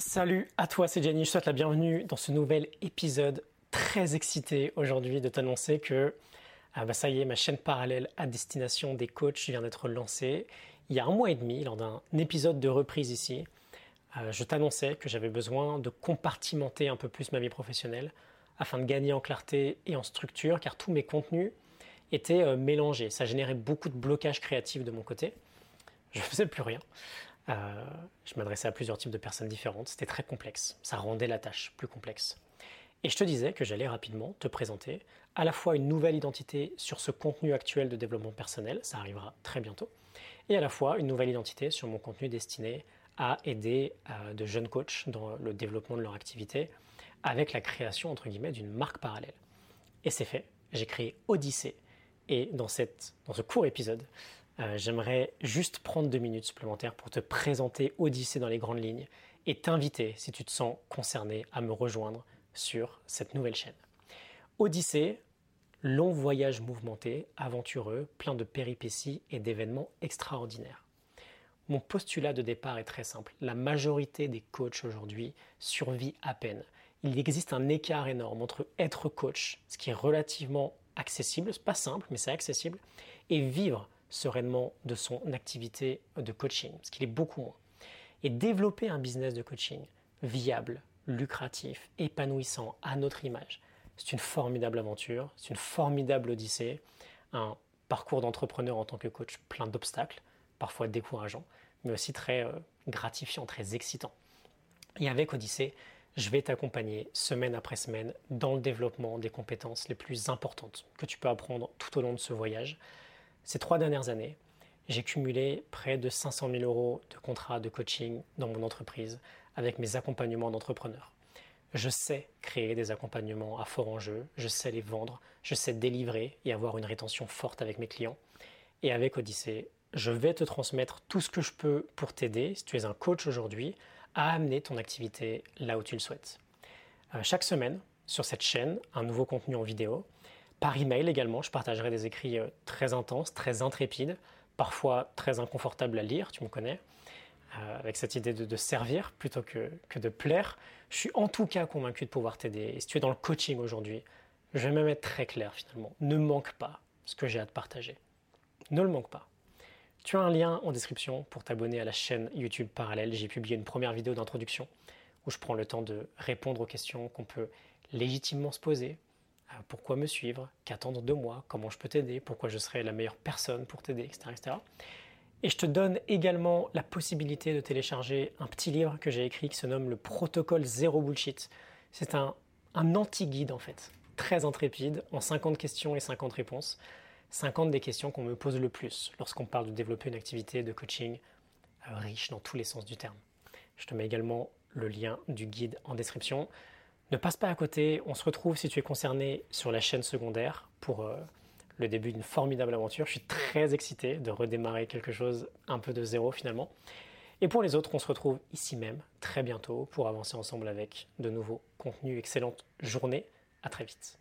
Salut à toi, c'est Jenny, je souhaite la bienvenue dans ce nouvel épisode. Très excité aujourd'hui de t'annoncer que ah bah ça y est, ma chaîne parallèle à destination des coachs vient d'être lancée il y a un mois et demi lors d'un épisode de reprise ici. Euh, je t'annonçais que j'avais besoin de compartimenter un peu plus ma vie professionnelle afin de gagner en clarté et en structure car tous mes contenus étaient euh, mélangés. Ça générait beaucoup de blocages créatifs de mon côté. Je ne faisais plus rien. Euh, je m'adressais à plusieurs types de personnes différentes. C'était très complexe. Ça rendait la tâche plus complexe. Et je te disais que j'allais rapidement te présenter à la fois une nouvelle identité sur ce contenu actuel de développement personnel, ça arrivera très bientôt, et à la fois une nouvelle identité sur mon contenu destiné à aider euh, de jeunes coachs dans le développement de leur activité avec la création entre guillemets d'une marque parallèle. Et c'est fait, j'ai créé Odyssée et dans, cette, dans ce court épisode, euh, j'aimerais juste prendre deux minutes supplémentaires pour te présenter Odyssée dans les grandes lignes et t'inviter, si tu te sens concerné, à me rejoindre sur cette nouvelle chaîne. Odyssée, long voyage mouvementé, aventureux, plein de péripéties et d'événements extraordinaires. Mon postulat de départ est très simple. La majorité des coachs aujourd'hui survit à peine. Il existe un écart énorme entre être coach, ce qui est relativement accessible, c'est pas simple, mais c'est accessible, et vivre sereinement de son activité de coaching, ce qu'il est beaucoup moins. Et développer un business de coaching viable, lucratif, épanouissant, à notre image, c'est une formidable aventure, c'est une formidable odyssée, un parcours d'entrepreneur en tant que coach plein d'obstacles, parfois décourageants, mais aussi très euh, gratifiant, très excitant. Et avec Odyssée, je vais t'accompagner semaine après semaine dans le développement des compétences les plus importantes que tu peux apprendre tout au long de ce voyage ces trois dernières années, j'ai cumulé près de 500 000 euros de contrats de coaching dans mon entreprise avec mes accompagnements d'entrepreneurs. Je sais créer des accompagnements à fort enjeu, je sais les vendre, je sais délivrer et avoir une rétention forte avec mes clients. Et avec Odyssée, je vais te transmettre tout ce que je peux pour t'aider, si tu es un coach aujourd'hui, à amener ton activité là où tu le souhaites. Euh, chaque semaine, sur cette chaîne, un nouveau contenu en vidéo par email également, je partagerai des écrits euh, très intenses, très intrépides, parfois très inconfortables à lire, tu me connais, euh, avec cette idée de, servir plutôt que, que, de plaire. Je suis en tout cas convaincu de pouvoir t'aider. Et si tu es dans le coaching aujourd'hui, je vais même être très clair finalement. Ne manque pas ce que j'ai à te partager. Ne le manque pas. Tu as un lien en description pour t'abonner à la chaîne YouTube parallèle. J'ai publié une première vidéo d'introduction où je prends le temps de répondre aux questions qu'on peut légitimement se poser, pourquoi me suivre, qu'attendre de moi, comment je peux t'aider, pourquoi je serai la meilleure personne pour t'aider, etc., etc. Et je te donne également la possibilité de télécharger un petit livre que j'ai écrit qui se nomme le protocole zéro bullshit. C'est un, un anti-guide en fait, très intrépide, en 50 questions et 50 réponses. 50 des questions qu'on me pose le plus lorsqu'on parle de développer une activité de coaching euh, riche dans tous les sens du terme. Je te mets également le lien du guide en description. Ne passe pas à côté, on se retrouve si tu es concerné sur la chaîne secondaire pour euh, le début d'une formidable aventure. Je suis très excité de redémarrer quelque chose un peu de zéro finalement. Et pour les autres, on se retrouve ici même très bientôt pour avancer ensemble avec de nouveaux contenus. Excellente journée, à très vite.